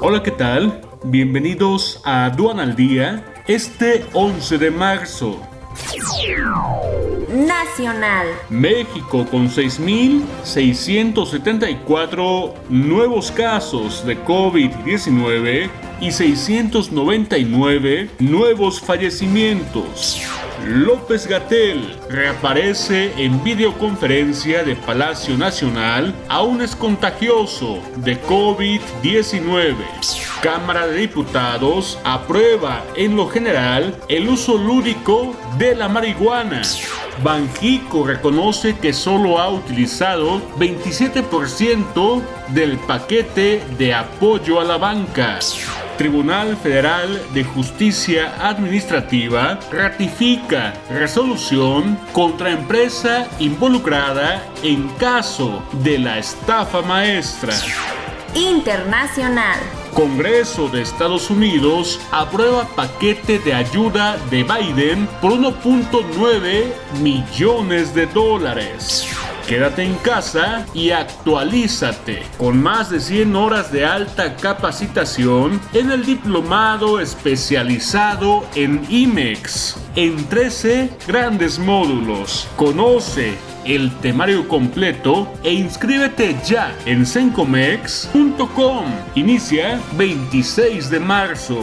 Hola, ¿qué tal? Bienvenidos a Aduan al Día este 11 de marzo. Nacional. México con 6.674 nuevos casos de COVID-19 y 699 nuevos fallecimientos. López Gatel reaparece en videoconferencia de Palacio Nacional, aún es contagioso de COVID-19. Cámara de Diputados aprueba en lo general el uso lúdico de la marihuana. Banjico reconoce que solo ha utilizado 27% del paquete de apoyo a la banca. Tribunal Federal de Justicia Administrativa ratifica resolución contra empresa involucrada en caso de la estafa maestra. Internacional. Congreso de Estados Unidos aprueba paquete de ayuda de Biden por 1.9 millones de dólares. Quédate en casa y actualízate con más de 100 horas de alta capacitación en el diplomado especializado en IMEX en 13 grandes módulos. Conoce el temario completo e inscríbete ya en sencomex.com. Inicia 26 de marzo.